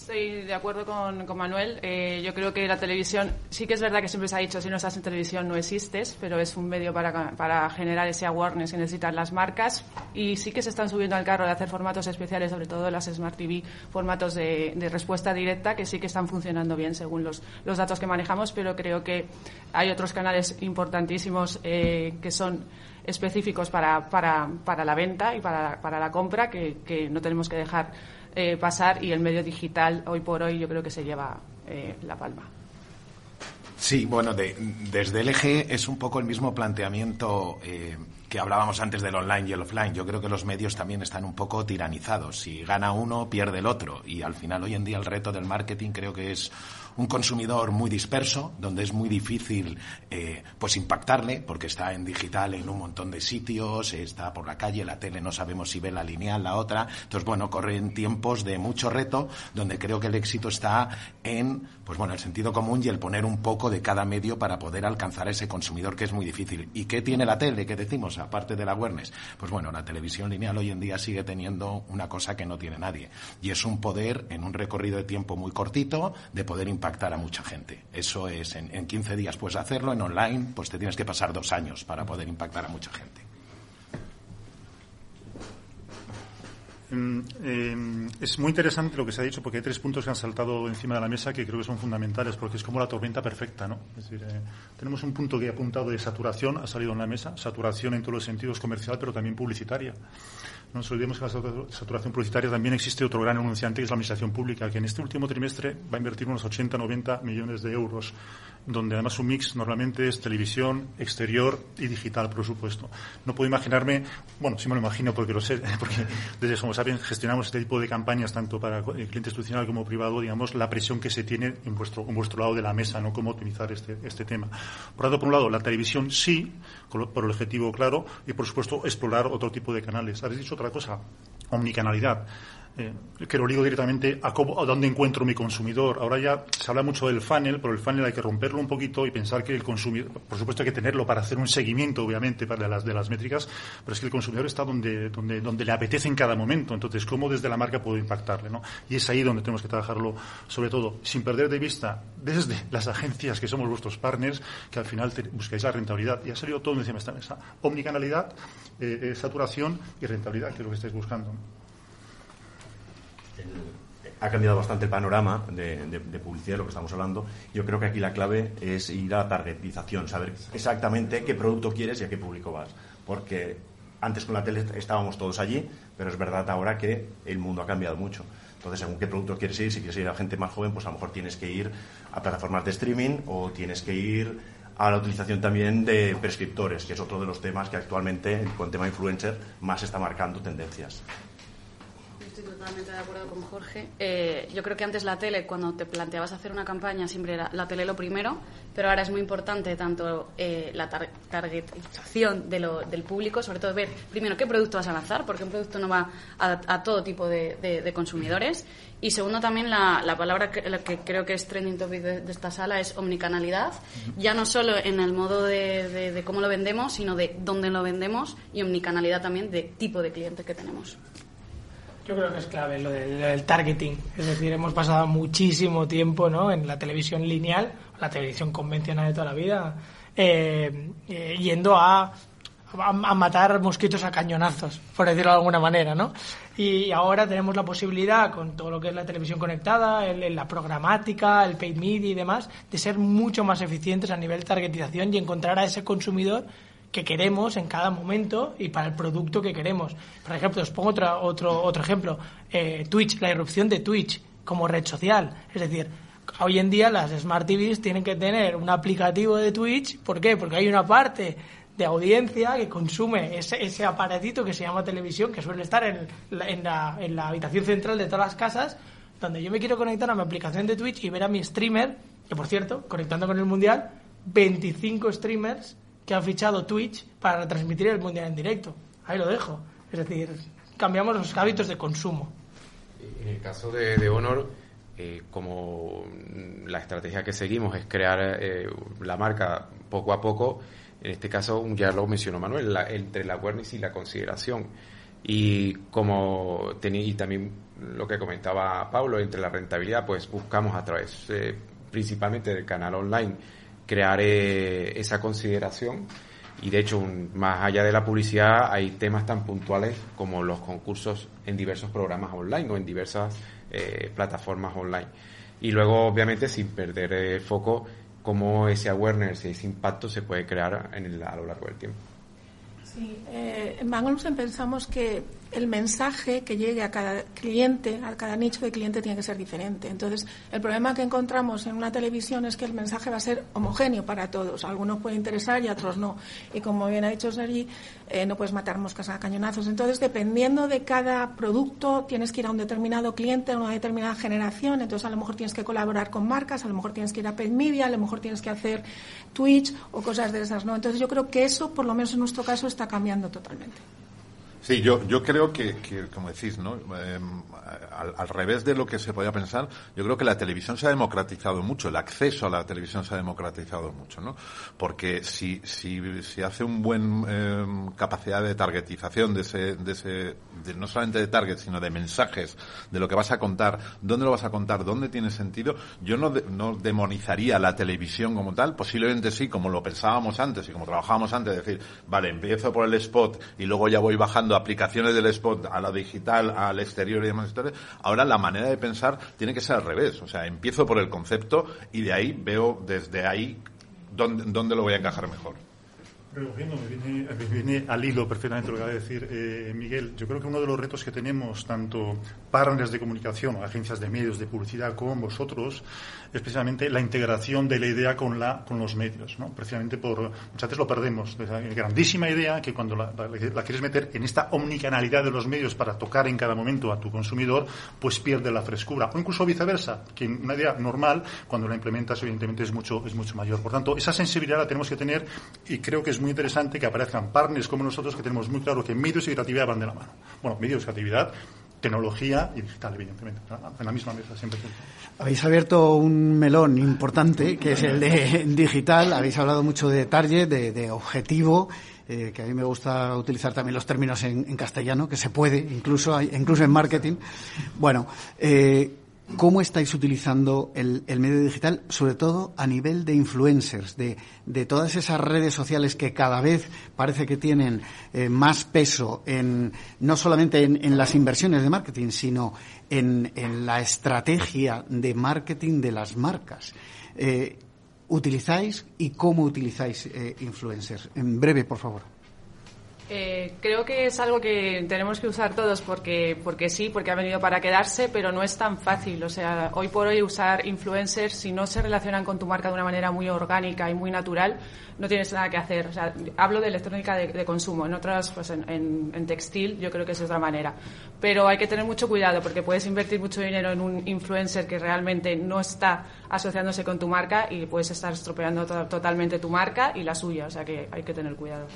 Estoy de acuerdo con, Manuel. Eh, yo creo que la televisión, sí que es verdad que siempre se ha dicho, si no estás en televisión no existes, pero es un medio para, generar ese awareness que necesitan las marcas. Y sí que se están subiendo al carro de hacer formatos especiales, sobre todo las Smart TV, formatos de, respuesta directa, que sí que están funcionando bien según los, datos que manejamos, pero creo que hay otros canales importantísimos eh, que son específicos para, para, para la venta y para, para la compra que no tenemos que dejar eh, pasar y el medio digital hoy por hoy yo creo que se lleva eh, la palma. Sí, bueno, de, desde LG es un poco el mismo planteamiento eh, que hablábamos antes del online y el offline. Yo creo que los medios también están un poco tiranizados. Si gana uno, pierde el otro. Y al final, hoy en día, el reto del marketing creo que es un consumidor muy disperso, donde es muy difícil eh, pues impactarle, porque está en digital en un montón de sitios, está por la calle, la tele no sabemos si ve la lineal, la otra. Entonces, bueno, corren tiempos de mucho reto, donde creo que el éxito está en, pues bueno, el sentido común y el poner un poco de cada medio para poder alcanzar a ese consumidor que es muy difícil. ¿Y qué tiene la tele? ¿Qué decimos? Aparte de la awareness. Pues bueno, la televisión lineal hoy en día sigue teniendo una cosa que no tiene nadie. Y es un poder en un recorrido de tiempo muy cortito de poder impactar impactar a mucha gente. Eso es, en, en 15 días puedes hacerlo, en online pues te tienes que pasar dos años para poder impactar a mucha gente. Mm, eh, es muy interesante lo que se ha dicho porque hay tres puntos que han saltado encima de la mesa que creo que son fundamentales porque es como la tormenta perfecta, ¿no? Es decir, eh, tenemos un punto que he apuntado de saturación, ha salido en la mesa, saturación en todos los sentidos comercial pero también publicitaria. No nos olvidemos que la saturación publicitaria también existe otro gran anunciante que es la Administración Pública, que en este último trimestre va a invertir unos 80-90 millones de euros, donde además su mix normalmente es televisión, exterior y digital, por supuesto. No puedo imaginarme, bueno, sí me lo imagino porque lo sé, porque desde Somos Sapiens gestionamos este tipo de campañas tanto para el cliente institucional como privado, digamos, la presión que se tiene en vuestro, en vuestro lado de la mesa, ¿no? Cómo optimizar este, este tema. Por tanto, por un lado, la televisión sí, por el objetivo claro, y por supuesto, explorar otro tipo de canales. Habéis dicho otra cosa, omnicanalidad. Eh, que lo digo directamente a, cómo, a dónde encuentro mi consumidor. Ahora ya se habla mucho del funnel, pero el funnel hay que romperlo un poquito y pensar que el consumidor, por supuesto hay que tenerlo para hacer un seguimiento, obviamente, para las de las métricas, pero es que el consumidor está donde, donde, donde le apetece en cada momento. Entonces, ¿cómo desde la marca puedo impactarle? ¿no? Y es ahí donde tenemos que trabajarlo, sobre todo, sin perder de vista desde las agencias que somos vuestros partners, que al final buscáis la rentabilidad. Y ha salido todo encima de esta mesa. Omnicanalidad, eh, eh, saturación y rentabilidad, que es lo que estáis buscando ha cambiado bastante el panorama de, publicidad de lo que estamos hablando. Yo creo que aquí la clave es ir a la targetización, saber exactamente qué producto quieres y a qué público vas. Porque antes con la tele estábamos todos allí, pero es verdad ahora que el mundo ha cambiado mucho. Entonces, según qué producto quieres ir, si quieres ir a gente más joven, pues a lo mejor tienes que ir a plataformas de streaming o tienes que ir a la utilización también de prescriptores, que es otro de los temas que actualmente, con tema influencer, más está marcando tendencias totalmente de acuerdo con Jorge. Eh, yo creo que antes la tele, cuando te planteabas hacer una campaña, siempre era la tele lo primero, pero ahora es muy importante tanto eh, la targetización de del público, sobre todo ver primero qué producto vas a lanzar, porque un producto no va a, todo tipo de, consumidores. Y segundo, también la, palabra que, que, creo que es trending topic de, esta sala es omnicanalidad, ya no solo en el modo de, de cómo lo vendemos, sino de dónde lo vendemos y omnicanalidad también de tipo de cliente que tenemos. Yo creo que es clave lo del, targeting. Es decir, hemos pasado muchísimo tiempo ¿no? en la televisión lineal, la televisión convencional de toda la vida, eh, eh, yendo a, a, matar mosquitos a cañonazos, por decirlo de alguna manera, ¿no? Y ahora tenemos la posibilidad, con todo lo que es la televisión conectada, la programática, el paid media y demás, de ser mucho más eficientes a nivel de targetización y encontrar a ese consumidor que queremos en cada momento y para el producto que queremos. Por ejemplo, os pongo otro, otro, otro ejemplo. Eh, Twitch, la irrupción de Twitch como red social. Es decir, hoy en día las Smart TVs tienen que tener un aplicativo de Twitch. ¿Por qué? Porque hay una parte de audiencia que consume ese, ese aparatito que se llama televisión, que suele estar en en, la, en la habitación central de todas las casas, donde yo me quiero conectar a mi aplicación de Twitch y ver a mi streamer, que por cierto, conectando con el Mundial, 25 streamers que han fichado Twitch para retransmitir el Mundial en directo. Ahí lo dejo. Es decir, cambiamos los hábitos de consumo. En el caso de, Honor, eh, como la estrategia que seguimos es crear eh, la marca poco a poco, en este caso ya lo mencionó Manuel, entre la awareness y la consideración. Y como tenía, y también lo que comentaba Pablo, entre la rentabilidad, pues buscamos a través eh, principalmente del canal online crear eh, esa consideración y de hecho más allá de la publicidad hay temas tan puntuales como los concursos en diversos programas online o en diversas eh, plataformas online y luego obviamente sin perder el foco cómo ese awareness ese impacto se puede crear en el, a lo largo del tiempo. Sí, eh, en Bang pensamos que el mensaje que llegue a cada cliente, a cada nicho de cliente, tiene que ser diferente. Entonces, el problema que encontramos en una televisión es que el mensaje va a ser homogéneo para todos. algunos puede interesar y otros no. Y como bien ha dicho Sergi, eh, no puedes matar moscas a cañonazos. Entonces, dependiendo de cada producto, tienes que ir a un determinado cliente, a una determinada generación. Entonces, a lo mejor tienes que colaborar con marcas, a lo mejor tienes que ir a paid media, a lo mejor tienes que hacer Twitch o cosas de esas, ¿no? Entonces, yo creo que eso, por lo menos en nuestro caso, está cambiando totalmente. Sí, yo, yo creo que, como decís, ¿no? Em, al, revés de lo que se podía pensar, yo creo que la televisión se ha democratizado mucho, el acceso a la televisión se ha democratizado mucho, ¿no? Porque si, si, si hace un buen em, capacidad de targetización de ese, de ese, no solamente de target, sino de mensajes, de lo que vas a contar, dónde lo vas a contar, dónde tiene sentido, yo no, no demonizaría la televisión como tal, posiblemente sí, como lo pensábamos antes y como trabajábamos antes, decir, vale, empiezo por el spot y luego ya voy bajando aplicaciones del spot a la digital, al exterior y demás historias, ahora la manera de pensar tiene que ser al revés. O sea, empiezo por el concepto y de ahí veo desde ahí dónde, dónde lo voy a encajar mejor. Recogiendo, me viene, al hilo perfectamente lo que va a decir eh, Miguel. Yo creo que uno de los retos que tenemos, tanto partners de comunicación, agencias de medios, de publicidad, como vosotros, es precisamente la integración de la idea con, la, con los medios. ¿no? Precisamente por, muchas veces lo perdemos. Esa grandísima idea que cuando la, la, quieres meter en esta omnicanalidad de los medios para tocar en cada momento a tu consumidor, pues pierde la frescura. O incluso viceversa, que una idea normal, cuando la implementas, evidentemente es mucho, es mucho mayor. Por tanto, esa sensibilidad la tenemos que tener y creo que es muy interesante que aparezcan partners como nosotros que tenemos muy claro que medios y creatividad van de la mano. Bueno, medios, creatividad, tecnología y digital, evidentemente. En la misma mesa siempre. Habéis abierto un melón importante, que es el de digital. Habéis hablado mucho de target, de, objetivo. Eh, que a mí me gusta utilizar también los términos en, castellano, que se puede, incluso, incluso en marketing. Bueno, eh, ¿Cómo estáis utilizando el, medio digital, sobre todo a nivel de influencers, de, todas esas redes sociales que cada vez parece que tienen eh, más peso en, no solamente en, las inversiones de marketing, sino en, la estrategia de marketing de las marcas? Eh, ¿Utilizáis y cómo utilizáis eh, influencers? En breve, por favor. Eh, creo que es algo que tenemos que usar todos porque, porque sí, porque ha venido para quedarse, pero no es tan fácil. O sea, hoy por hoy usar influencers, si no se relacionan con tu marca de una manera muy orgánica y muy natural, no tienes nada que hacer. O sea, hablo de electrónica de, consumo. En otras, pues en, en, textil, yo creo que es otra manera. Pero hay que tener mucho cuidado porque puedes invertir mucho dinero en un influencer que realmente no está asociándose con tu marca y puedes estar estropeando totalmente tu marca y la suya. O sea, que hay que tener cuidado.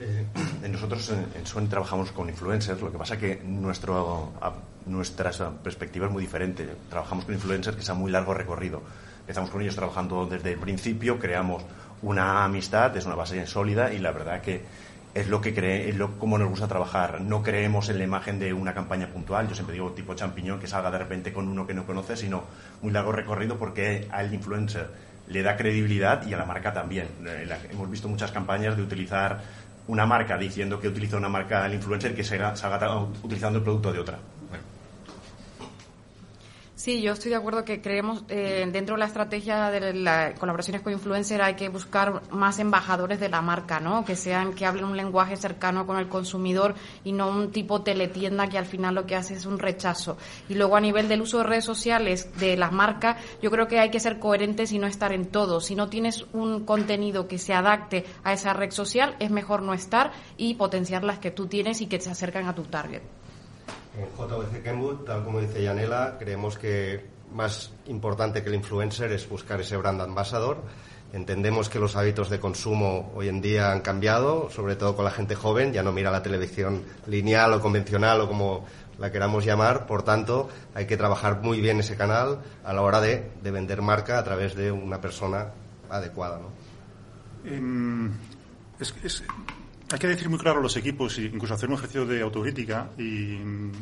Eh, nosotros en, Sony trabajamos con influencers, lo que pasa que nuestro, nuestra perspectiva es muy diferente. Trabajamos con influencers que es a muy largo recorrido. Empezamos con ellos trabajando desde el principio, creamos una amistad, es una base sólida y la verdad que es lo que cree, es lo como nos gusta trabajar. No creemos en la imagen de una campaña puntual, yo siempre digo tipo champiñón que salga de repente con uno que no conoce, sino muy largo recorrido porque al influencer le da credibilidad y a la marca también. Eh, hemos visto muchas campañas de utilizar una marca diciendo que utiliza una marca el influencer que se salga utilizando el producto de otra. Sí, yo estoy de acuerdo que creemos eh, dentro de la estrategia de las colaboraciones con influencer hay que buscar más embajadores de la marca, ¿no? Que sean que hablen un lenguaje cercano con el consumidor y no un tipo teletienda que al final lo que hace es un rechazo. Y luego a nivel del uso de redes sociales de las marcas, yo creo que hay que ser coherentes y no estar en todo. Si no tienes un contenido que se adapte a esa red social, es mejor no estar y potenciar las que tú tienes y que se acercan a tu target. En JVC Kenwood, tal como dice Yanela, creemos que más importante que el influencer es buscar ese brand ambassador. Entendemos que los hábitos de consumo hoy en día han cambiado, sobre todo con la gente joven, ya no mira la televisión lineal o convencional o como la queramos llamar, por tanto hay que trabajar muy bien ese canal a la hora de, vender marca a través de una persona adecuada. ¿no? Em, hay que decir muy claro a los equipos incluso hacer un ejercicio de autocrítica y mm,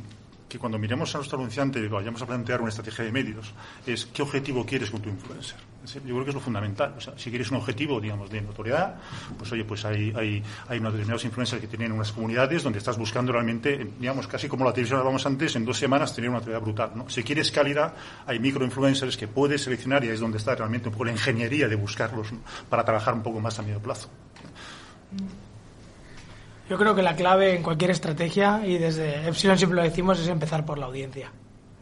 que cuando miremos a nuestro anunciante y vayamos a plantear una estrategia de medios es qué objetivo quieres con tu influencer. yo creo que es lo fundamental. Si quieres un objetivo, digamos, de notoriedad, pues oye, pues hay, hay, unos determinados influencers que tienen unas comunidades donde estás buscando realmente, digamos, casi como la televisión hablábamos antes, en dos semanas tener una notoriedad brutal. Si quieres calidad, hay microinfluencers que puedes seleccionar y es donde está realmente un poco la ingeniería de buscarlos para trabajar un poco más a medio plazo. Yo creo que la clave en cualquier estrategia, y desde Epsilon siempre lo decimos, es empezar por la audiencia.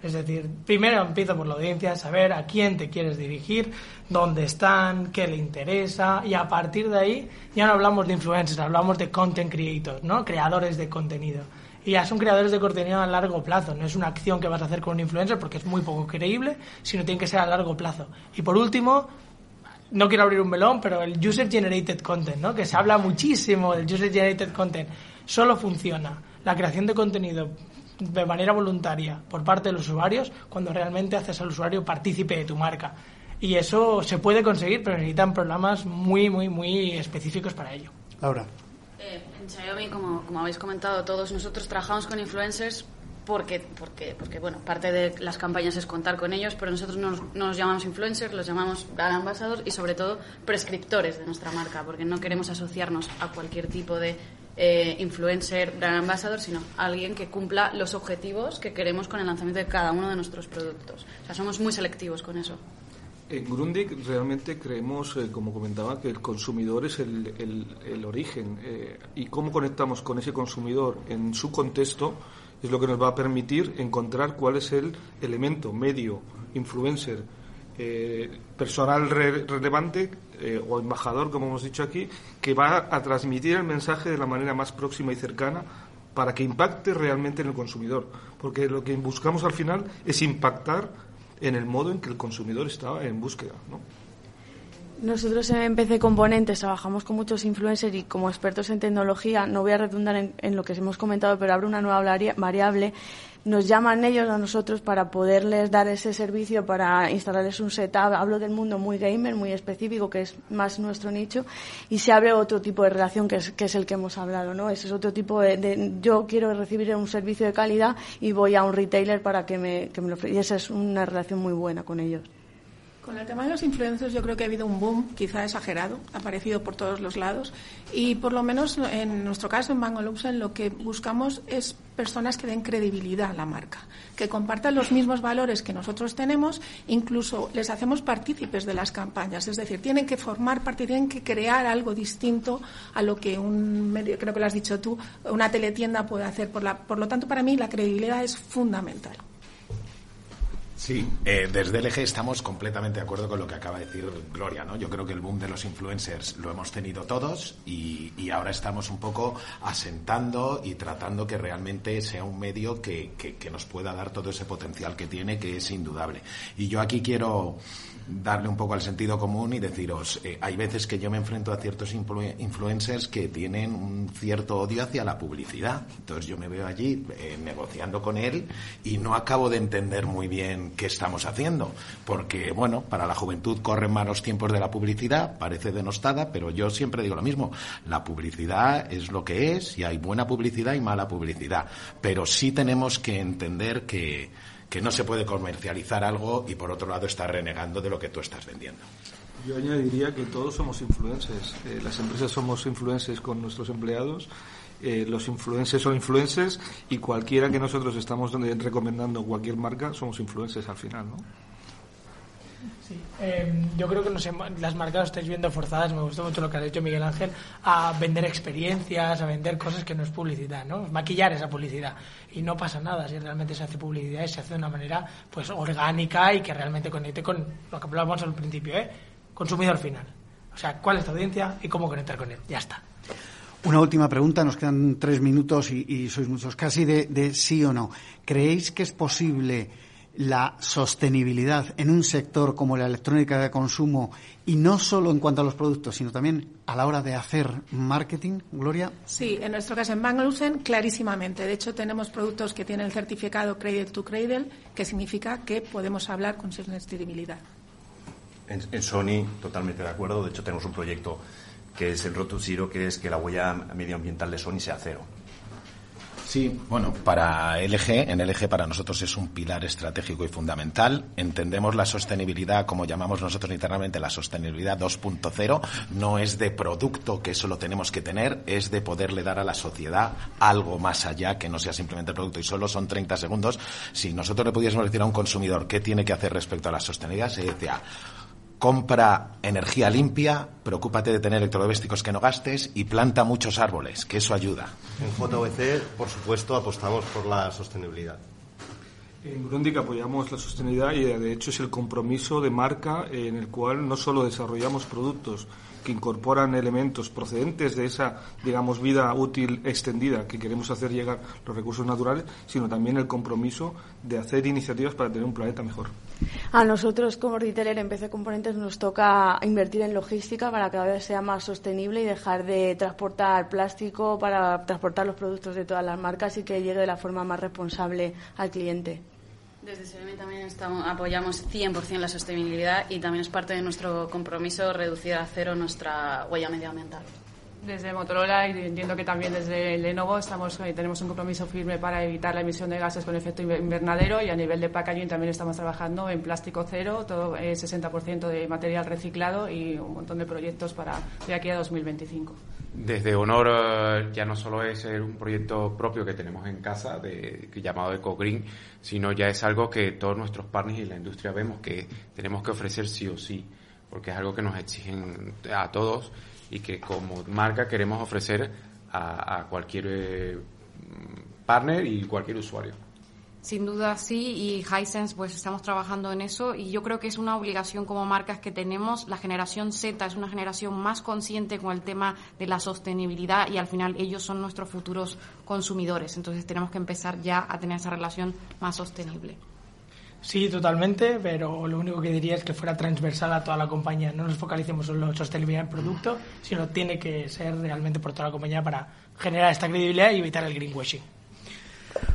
Es decir, primero empiezo por la audiencia, saber a quién te quieres dirigir, dónde están, qué le interesa, y a partir de ahí ya no hablamos de influencers, hablamos de content creators, ¿no? Creadores de contenido. Y ya son creadores de contenido a largo plazo, no es una acción que vas a hacer con un influencer porque es muy poco creíble, sino tiene que ser a largo plazo. Y por último, no quiero abrir un melón, pero el user generated content, ¿no? Que se habla muchísimo del user generated content. Solo funciona la creación de contenido de manera voluntaria por parte de los usuarios cuando realmente haces al usuario partícipe de tu marca. Y eso se puede conseguir, pero necesitan programas muy, muy, muy específicos para ello. Laura. Eh, en Xiaomi, como, como habéis comentado todos, nosotros trabajamos con influencers porque, porque, porque, bueno, parte de las campañas es contar con ellos, pero nosotros no, no los llamamos influencers, los llamamos ambassadors y sobre todo prescriptores de nuestra marca, porque no queremos asociarnos a cualquier tipo de eh, influencer, brand ambassador, sino alguien que cumpla los objetivos que queremos con el lanzamiento de cada uno de nuestros productos. O sea, somos muy selectivos con eso. En Grundig realmente creemos, eh, como comentaba, que el consumidor es el, el- el origen eh, y cómo conectamos con ese consumidor en su contexto es lo que nos va a permitir encontrar cuál es el elemento, medio, influencer, eh, personal re- relevante eh, o embajador, como hemos dicho aquí, que va a transmitir el mensaje de la manera más próxima y cercana para que impacte realmente en el consumidor. Porque lo que buscamos al final es impactar en el modo en que el consumidor está en búsqueda. ¿no? Nosotros en PC Componentes trabajamos con muchos influencers y como expertos en tecnología, no voy a redundar en, lo que hemos comentado, pero abre una nueva varia- variable. Nos llaman ellos a nosotros para poderles dar ese servicio, para instalarles un setup. Hablo del mundo muy gamer, muy específico, que es más nuestro nicho, y se abre otro tipo de relación que es, que es el que hemos hablado, ¿no? Ese es otro tipo de, de- yo quiero recibir un servicio de calidad y voy a un retailer para que me, que me lo ofrezca. Y esa es una relación muy buena con ellos. Con el tema de los influencers yo creo que ha habido un boom, quizá exagerado, ha aparecido por todos los lados y por lo menos en nuestro caso en Bango Luxen lo que buscamos es personas que den credibilidad a la marca, que compartan los mismos valores que nosotros tenemos, incluso les hacemos partícipes de las campañas, es decir, tienen que formar parte, tienen que crear algo distinto a lo que un medio, creo que lo has dicho tú, una teletienda puede hacer. Por, la, por lo tanto, para mí la credibilidad es fundamental. Sí, eh, desde LG estamos completamente de acuerdo con lo que acaba de decir Gloria, ¿no? Yo creo que el boom de los influencers lo hemos tenido todos y, y ahora estamos un poco asentando y tratando que realmente sea un medio que, que- que nos pueda dar todo ese potencial que tiene, que es indudable. Y yo aquí quiero darle un poco al sentido común y deciros, eh, hay veces que yo me enfrento a ciertos influ- influencers que tienen un cierto odio hacia la publicidad. Entonces yo me veo allí eh, negociando con él y no acabo de entender muy bien qué estamos haciendo. Porque, bueno, para la juventud corren malos tiempos de la publicidad, parece denostada, pero yo siempre digo lo mismo. La publicidad es lo que es y hay buena publicidad y mala publicidad. Pero sí tenemos que entender que que no se puede comercializar algo y por otro lado estar renegando de lo que tú estás vendiendo. Yo añadiría que todos somos influencers. Eh, las empresas somos influencers con nuestros empleados. eh, los influencers son influencers y cualquiera que nosotros estamos recomendando cualquier marca somos influencers al final, ¿no? Sí, eh, yo creo que nos las marcas estáis viendo forzadas, me gustó mucho lo que ha dicho Miguel Ángel, a vender experiencias, a vender cosas que no es publicidad, ¿no? Maquillar esa publicidad. Y no pasa nada si realmente se hace publicidad y se hace de una manera pues orgánica y que realmente conecte con lo que hablábamos al principio, ¿eh? Consumidor final. O sea, cuál es tu audiencia y cómo conectar con él. Ya está. Una última pregunta, nos quedan tres minutos y, y sois muchos, casi de sí o no. ¿Creéis que es posible la sostenibilidad en un sector como la electrónica de consumo y no solo en cuanto a los productos, sino también a la hora de hacer marketing, Gloria? Sí, en nuestro caso en Banglusen, clarísimamente. De hecho, tenemos productos que tienen el certificado Cradle to Cradle, que significa que podemos hablar con sostenibilidad. En, en Sony, totalmente de acuerdo. De hecho, tenemos un proyecto que es el Road to Zero, que es que la huella medioambiental de Sony sea cero. Sí, bueno, para LG, en LG para nosotros es un pilar estratégico y fundamental. Entendemos la sostenibilidad, como llamamos nosotros internamente, la sostenibilidad 2.0. No es de producto, que eso lo tenemos que tener, es de poderle dar a la sociedad algo más allá que no sea simplemente el producto. Y solo son 30 segundos. Si nosotros le pudiésemos decir a un consumidor qué tiene que hacer respecto a la sostenibilidad, se decía, compra energía limpia, preocúpate de tener electrodomésticos que no gastes y planta muchos árboles, que eso ayuda. En JVC, por supuesto, apostamos por la sostenibilidad. En Grundig apoyamos la sostenibilidad y de hecho es el compromiso de marca en el cual no solo desarrollamos productos que incorporan elementos procedentes de esa, digamos, vida útil extendida que queremos hacer llegar los recursos naturales, sino también el compromiso de hacer iniciativas para tener un planeta mejor. A nosotros como retailer en PC Componentes nos toca invertir en logística para que cada vez sea más sostenible y dejar de transportar plástico para transportar los productos de todas las marcas y que llegue de la forma más responsable al cliente. Desde SEMI también estamos, apoyamos 100% la sostenibilidad y también es parte de nuestro compromiso reducir a cero nuestra huella medioambiental. Desde Motorola y entiendo que también desde Lenovo estamos, eh, tenemos un compromiso firme para evitar la emisión de gases con efecto invernadero y a nivel de packaging también estamos trabajando en plástico cero, todo eh, 60% de material reciclado y un montón de proyectos para de aquí a 2025. Desde Honor eh, ya no solo es un proyecto propio que tenemos en casa de, llamado EcoGreen, sino ya es algo que todos nuestros partners y la industria vemos que tenemos que ofrecer sí o sí, porque es algo que nos exigen a todos y que como marca queremos ofrecer a, cualquier eh, partner y cualquier usuario. Sin duda sí, y Hisense pues estamos trabajando en eso y yo creo que es una obligación como marcas que tenemos. La generación Z es una generación más consciente con el tema de la sostenibilidad y al final ellos son nuestros futuros consumidores. Entonces tenemos que empezar ya a tener esa relación más sostenible. Sí, totalmente, pero lo único que diría es que fuera transversal a toda la compañía. No nos focalicemos solo en sostenibilidad del producto, sino tiene que ser realmente por toda la compañía para generar esta credibilidad y evitar el greenwashing.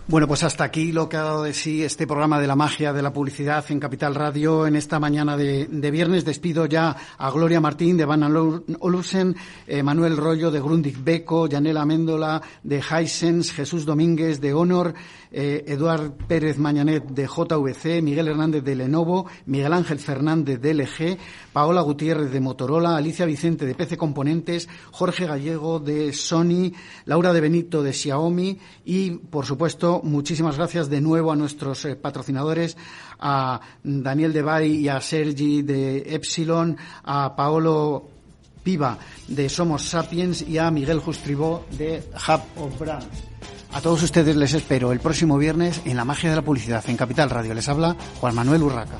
Bueno, pues hasta aquí lo que ha dado de sí este programa de la magia de la publicidad en Capital Radio en esta mañana de, viernes. Despido ya a Gloria Martín de Van Olusen, eh, Manuel Rollo de Grundig Beco, Yanela Méndola de Hisense, Jesús Domínguez de Honor, eh, Eduard Pérez Mañanet de JVC, Miguel Hernández de Lenovo, Miguel Ángel Fernández de LG, Paola Gutiérrez de Motorola, Alicia Vicente de PC Componentes, Jorge Gallego de Sony, Laura de Benito de Xiaomi y, por supuesto, muchísimas gracias de nuevo a nuestros eh, patrocinadores, a Daniel Debay y a Sergi de Epsilon, a Paolo Piva de Somos Sapiens y a Miguel Justribó de Hub of Brands. A todos ustedes les espero el próximo viernes en La Magia de la Publicidad en Capital Radio. Les habla Juan Manuel Urraca.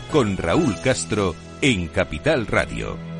con Raúl Castro, en Capital Radio.